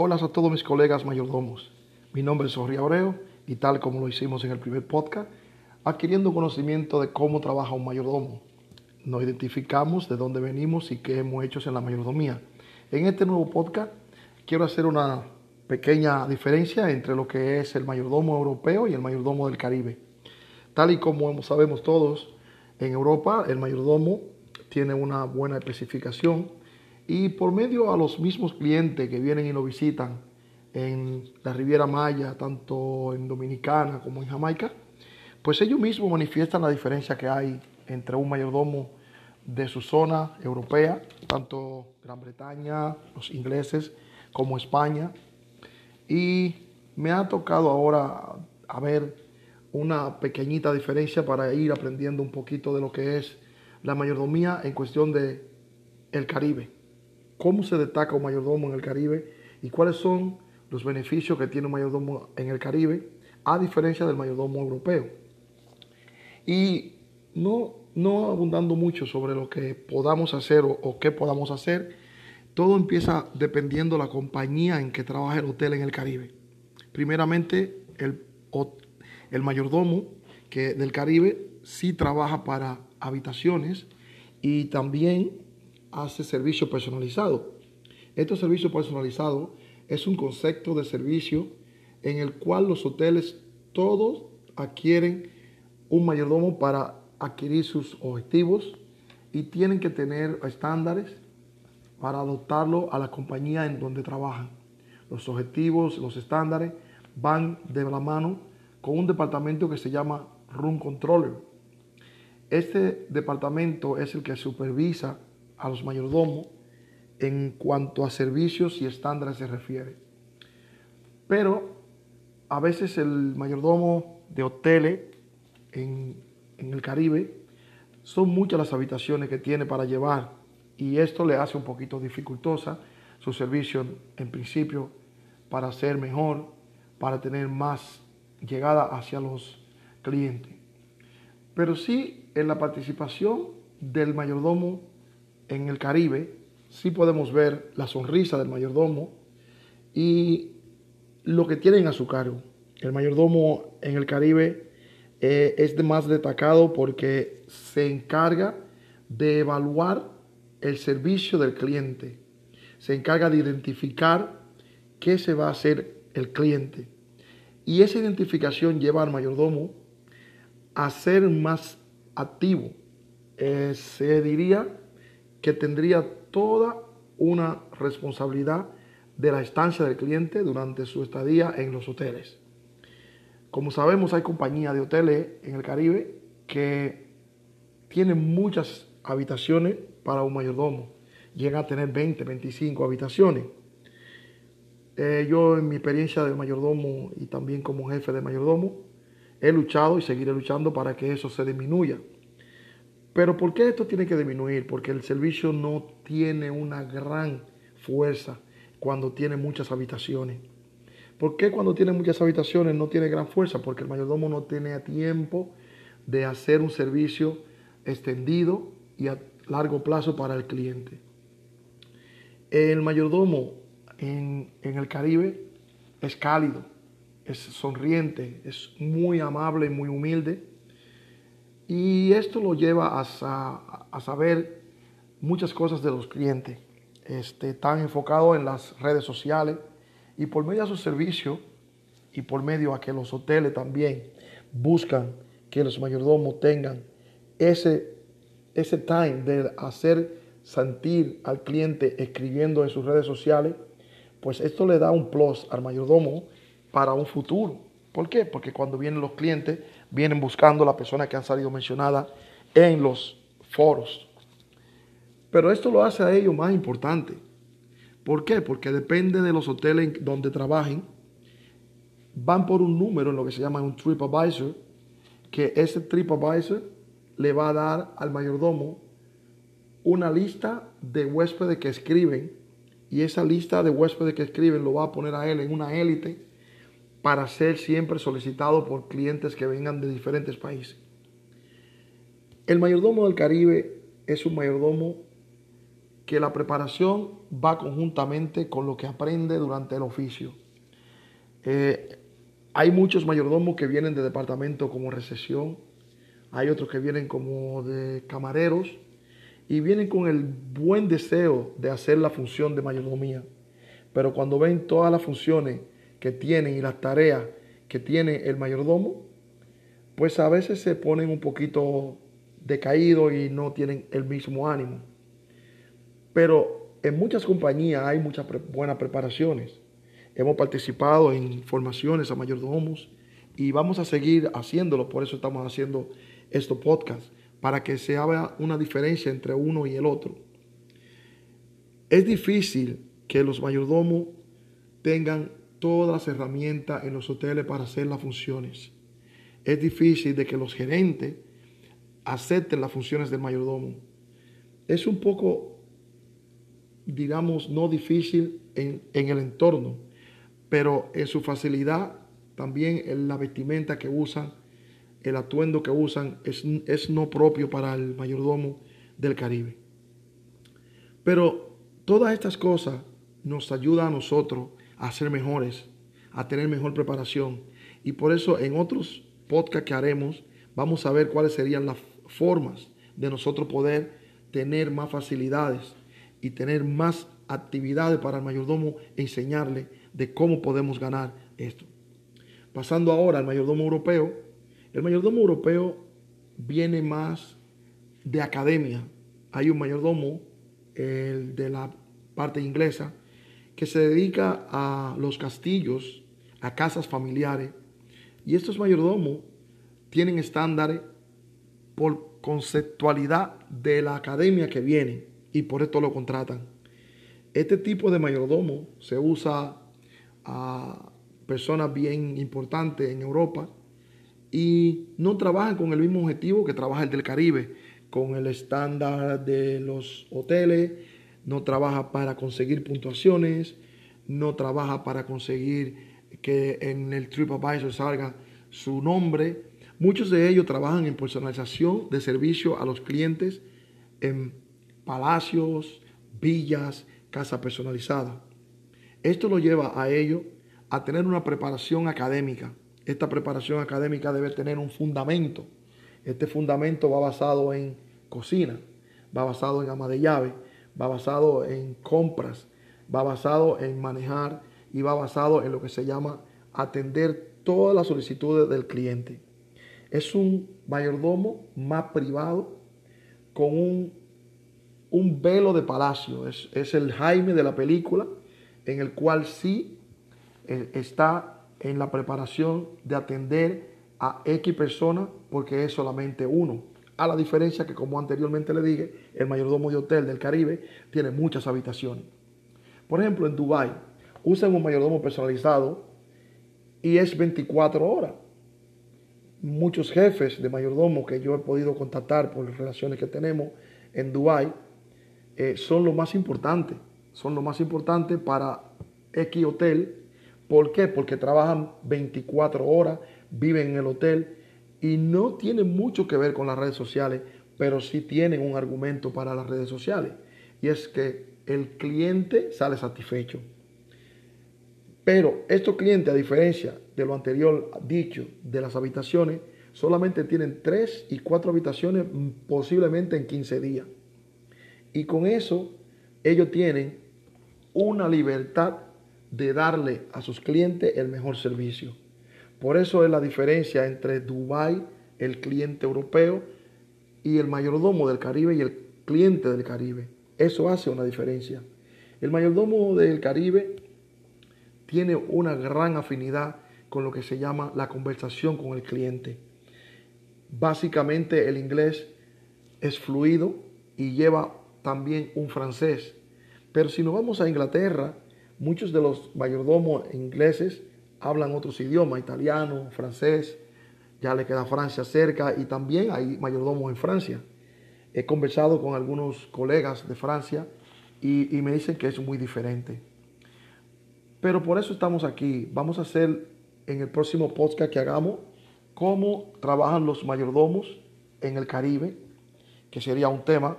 Hola a todos mis colegas mayordomos. Mi nombre es Jorge Abreu y tal como lo hicimos en el primer podcast, adquiriendo conocimiento de cómo trabaja un mayordomo. Nos identificamos de dónde venimos y qué hemos hecho en la mayordomía. En este nuevo podcast quiero hacer una pequeña diferencia entre lo que es el mayordomo europeo y el mayordomo del Caribe. Tal y como sabemos todos, en Europa el mayordomo tiene una buena especificación y por medio a los mismos clientes que vienen y lo visitan en la Riviera Maya, tanto en Dominicana como en Jamaica, pues ellos mismos manifiestan la diferencia que hay entre un mayordomo de su zona europea, tanto Gran Bretaña, los ingleses, como España. Y me ha tocado ahora a ver una pequeñita diferencia para ir aprendiendo un poquito de lo que es la mayordomía en cuestión de Caribe cómo se destaca un mayordomo en el Caribe y cuáles son los beneficios que tiene un mayordomo en el Caribe, a diferencia del mayordomo europeo. Y no, no abundando mucho sobre lo que podamos hacer o, qué podamos hacer, todo empieza dependiendo de la compañía en que trabaja el hotel en el Caribe. Primeramente, el, el mayordomo que del Caribe sí trabaja para habitaciones y también hace servicio personalizado. Este servicio personalizado es un concepto de servicio en el cual los hoteles todos adquieren un mayordomo para adquirir sus objetivos y tienen que tener estándares para adoptarlo a la compañía en donde trabajan. Los objetivos, los estándares van de la mano con un departamento que se llama Room Controller. Este departamento es el que supervisa a los mayordomos en cuanto a servicios y estándares se refiere. Pero a veces el mayordomo de hoteles en, en el Caribe son muchas las habitaciones que tiene para llevar y esto le hace un poquito dificultosa su servicio en principio para ser mejor, para tener más llegada hacia los clientes. Pero sí en la participación del mayordomo en el Caribe sí podemos ver la sonrisa del mayordomo y lo que tienen a su cargo. El mayordomo en el Caribe eh, es de más destacado porque se encarga de evaluar el servicio del cliente. Se encarga de identificar qué se va a hacer el cliente. Y esa identificación lleva al mayordomo a ser más activo. Eh, se diría que tendría toda una responsabilidad de la estancia del cliente durante su estadía en los hoteles. Como sabemos, hay compañías de hoteles en el Caribe que tienen muchas habitaciones para un mayordomo. Llegan a tener 20, 25 habitaciones. Eh, yo en mi experiencia de mayordomo y también como jefe de mayordomo, he luchado y seguiré luchando para que eso se disminuya. Pero ¿por qué esto tiene que disminuir? Porque el servicio no tiene una gran fuerza cuando tiene muchas habitaciones. ¿Por qué cuando tiene muchas habitaciones no tiene gran fuerza? Porque el mayordomo no tiene tiempo de hacer un servicio extendido y a largo plazo para el cliente. El mayordomo en, en el Caribe es cálido, es sonriente, es muy amable y muy humilde y esto lo lleva a, saber muchas cosas de los clientes. Este, están enfocados en las redes sociales y por medio de su servicio y por medio a que los hoteles también buscan que los mayordomos tengan ese, ese time de hacer sentir al cliente escribiendo en sus redes sociales, pues esto le da un plus al mayordomo para un futuro. ¿Por qué? Porque cuando vienen los clientes, vienen buscando la persona que han salido mencionada en los foros. Pero esto lo hace a ellos más importante. ¿Por qué? Porque depende de los hoteles donde trabajen. Van por un número en lo que se llama un TripAdvisor, que ese TripAdvisor le va a dar al mayordomo una lista de huéspedes que escriben y esa lista de huéspedes que escriben lo va a poner a él en una élite para ser siempre solicitado por clientes que vengan de diferentes países. El mayordomo del Caribe es un mayordomo que la preparación va conjuntamente con lo que aprende durante el oficio. Eh, hay muchos mayordomos que vienen de departamento como recesión, hay otros que vienen como de camareros y vienen con el buen deseo de hacer la función de mayordomía. Pero cuando ven todas las funciones que tienen y las tareas que tiene el mayordomo, pues a veces se ponen un poquito decaídos y no tienen el mismo ánimo. Pero en muchas compañías hay muchas buenas preparaciones. Hemos participado en formaciones a mayordomos y vamos a seguir haciéndolo, por eso estamos haciendo estos podcasts, para que se haga una diferencia entre uno y el otro. Es difícil que los mayordomos tengan todas las herramientas en los hoteles para hacer las funciones. Es difícil de que los gerentes acepten las funciones del mayordomo. Es un poco, digamos, no difícil en, el entorno, pero en su facilidad, también en la vestimenta que usan, el atuendo que usan, es, es no propio para el mayordomo del Caribe. Pero todas estas cosas nos ayudan a nosotros a ser mejores, a tener mejor preparación. Y por eso en otros podcasts que haremos vamos a ver cuáles serían las formas de nosotros poder tener más facilidades y tener más actividades para el mayordomo enseñarle de cómo podemos ganar esto. Pasando ahora al mayordomo europeo, el mayordomo europeo viene más de academia. Hay un mayordomo, el de la parte inglesa, que se dedica a los castillos, a casas familiares. Y estos mayordomos tienen estándares por conceptualidad de la academia que viene y por esto lo contratan. Este tipo de mayordomo se usa a personas bien importantes en Europa y no trabajan con el mismo objetivo que trabaja el del Caribe, con el estándar de los hoteles, no trabaja para conseguir puntuaciones, no trabaja para conseguir que en el TripAdvisor salga su nombre. Muchos de ellos trabajan en personalización de servicio a los clientes en palacios, villas, casa personalizada. Esto lo lleva a ellos a tener una preparación académica. Esta preparación académica debe tener un fundamento. Este fundamento va basado en cocina, va basado en ama de llave, va basado en compras, va basado en manejar y va basado en lo que se llama atender todas las solicitudes del cliente. Es un mayordomo más privado con un, velo de palacio. Es, el Jaime de la película en el cual sí eh, está en la preparación de atender a X personas porque es solamente uno a la diferencia que, como anteriormente le dije, el mayordomo de hotel del Caribe tiene muchas habitaciones. Por ejemplo, en Dubai usan un mayordomo personalizado y es 24 horas. Muchos jefes de mayordomo que yo he podido contactar por las relaciones que tenemos en Dubai eh, son lo más importante. Son lo más importante para X hotel. ¿Por qué? Porque trabajan 24 horas, viven en el hotel y no tiene mucho que ver con las redes sociales, pero sí tienen un argumento para las redes sociales. Y es que el cliente sale satisfecho. Pero estos clientes, a diferencia de lo anterior dicho de las habitaciones, solamente tienen tres y cuatro habitaciones posiblemente en 15 días. Y con eso ellos tienen una libertad de darle a sus clientes el mejor servicio. Por eso es la diferencia entre Dubai, el cliente europeo, y el mayordomo del Caribe y el cliente del Caribe. Eso hace una diferencia. El mayordomo del Caribe tiene una gran afinidad con lo que se llama la conversación con el cliente. Básicamente el inglés es fluido y lleva también un francés. Pero si nos vamos a Inglaterra, muchos de los mayordomos ingleses hablan otros idiomas, italiano, francés, ya le queda Francia cerca y también hay mayordomos en Francia. He conversado con algunos colegas de Francia y, me dicen que es muy diferente. Pero por eso estamos aquí. Vamos a hacer en el próximo podcast que hagamos cómo trabajan los mayordomos en el Caribe, que sería un tema.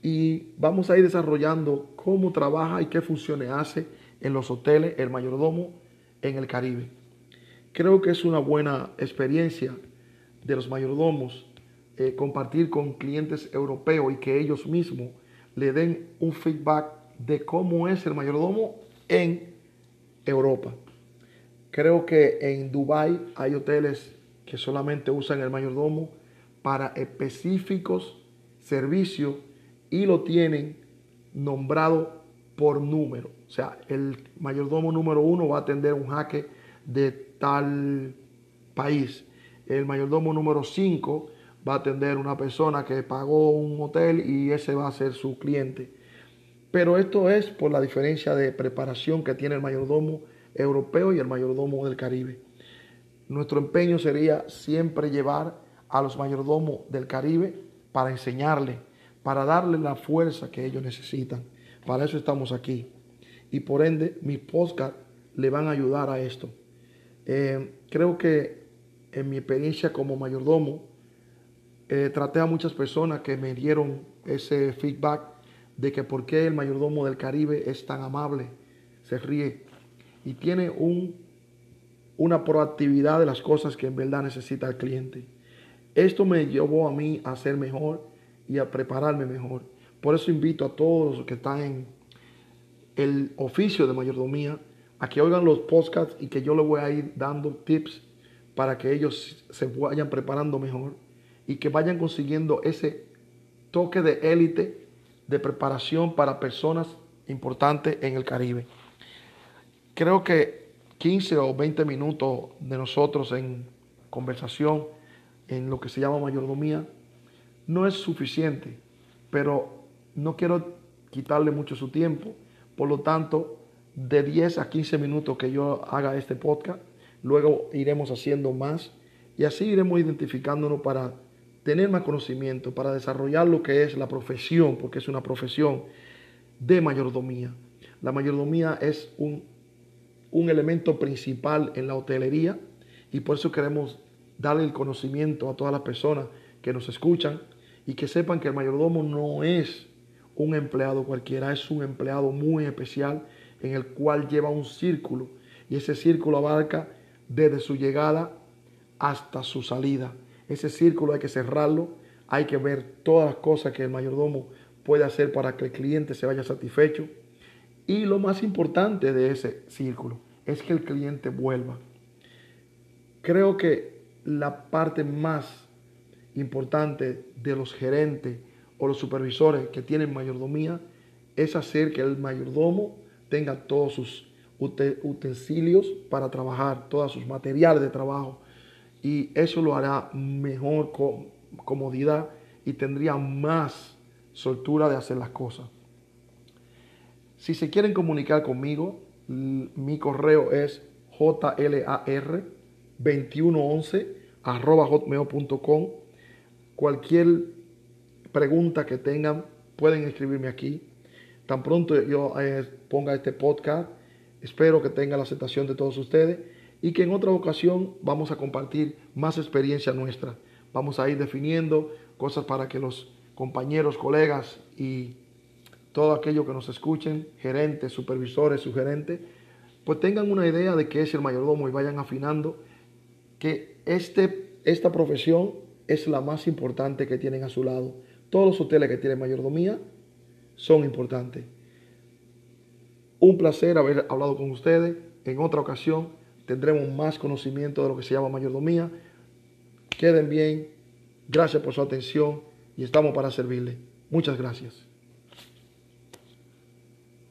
y vamos a ir desarrollando cómo trabaja y qué funciones hace en los hoteles el mayordomo en el Caribe. Creo que es una buena experiencia de los mayordomos eh, compartir con clientes europeos y que ellos mismos le den un feedback de cómo es el mayordomo en Europa. Creo que en Dubai hay hoteles que solamente usan el mayordomo para específicos servicios y lo tienen nombrado por número. O sea, el mayordomo número uno va a atender un jaque de tal país. El mayordomo número cinco va a atender una persona que pagó un hotel y ese va a ser su cliente. Pero esto es por la diferencia de preparación que tiene el mayordomo europeo y el mayordomo del Caribe. Nuestro empeño sería siempre llevar a los mayordomos del Caribe para enseñarles, para darles la fuerza que ellos necesitan. Para eso estamos aquí. Y por ende, mis podcasts le van a ayudar a esto. Eh, creo que en mi experiencia como mayordomo, eh, traté a muchas personas que me dieron ese feedback de que por qué el mayordomo del Caribe es tan amable, se ríe y tiene un, una proactividad de las cosas que en verdad necesita el cliente. Esto me llevó a mí a ser mejor y a prepararme mejor. Por eso invito a todos los que están en el oficio de mayordomía a que oigan los podcasts y que yo les voy a ir dando tips para que ellos se vayan preparando mejor y que vayan consiguiendo ese toque de élite de preparación para personas importantes en el Caribe. Creo que 15 o 20 minutos de nosotros en conversación, en lo que se llama mayordomía, no es suficiente, pero no quiero quitarle mucho su tiempo. Por lo tanto, de 10 a 15 minutos que yo haga este podcast, luego iremos haciendo más y así iremos identificándonos para tener más conocimiento, para desarrollar lo que es la profesión, porque es una profesión de mayordomía. La mayordomía es un, un elemento principal en la hotelería y por eso queremos darle el conocimiento a todas las personas que nos escuchan y que sepan que el mayordomo no es un empleado cualquiera, es un empleado muy especial en el cual lleva un círculo y ese círculo abarca desde su llegada hasta su salida. Ese círculo hay que cerrarlo, hay que ver todas las cosas que el mayordomo puede hacer para que el cliente se vaya satisfecho. Y lo más importante de ese círculo es que el cliente vuelva. Creo que la parte más importante de los gerentes o los supervisores que tienen mayordomía es hacer que el mayordomo tenga todos sus utensilios para trabajar, todos sus materiales de trabajo, y eso lo hará mejor comodidad y tendría más soltura de hacer las cosas. Si se quieren comunicar conmigo, mi correo es jlar2111 hotmail.com. Cualquier pregunta que tengan, pueden escribirme aquí. Tan pronto yo eh, ponga este podcast, espero que tenga la aceptación de todos ustedes y que en otra ocasión vamos a compartir más experiencia nuestra. Vamos a ir definiendo cosas para que los compañeros, colegas y todo aquello que nos escuchen, gerentes, supervisores, sugerentes, pues tengan una idea de qué es el mayordomo y vayan afinando que este, esta profesión es la más importante que tienen a su lado. Todos los hoteles que tienen mayordomía son importantes. Un placer haber hablado con ustedes. En otra ocasión tendremos más conocimiento de lo que se llama mayordomía. Queden bien, gracias por su atención y estamos para servirle. Muchas gracias.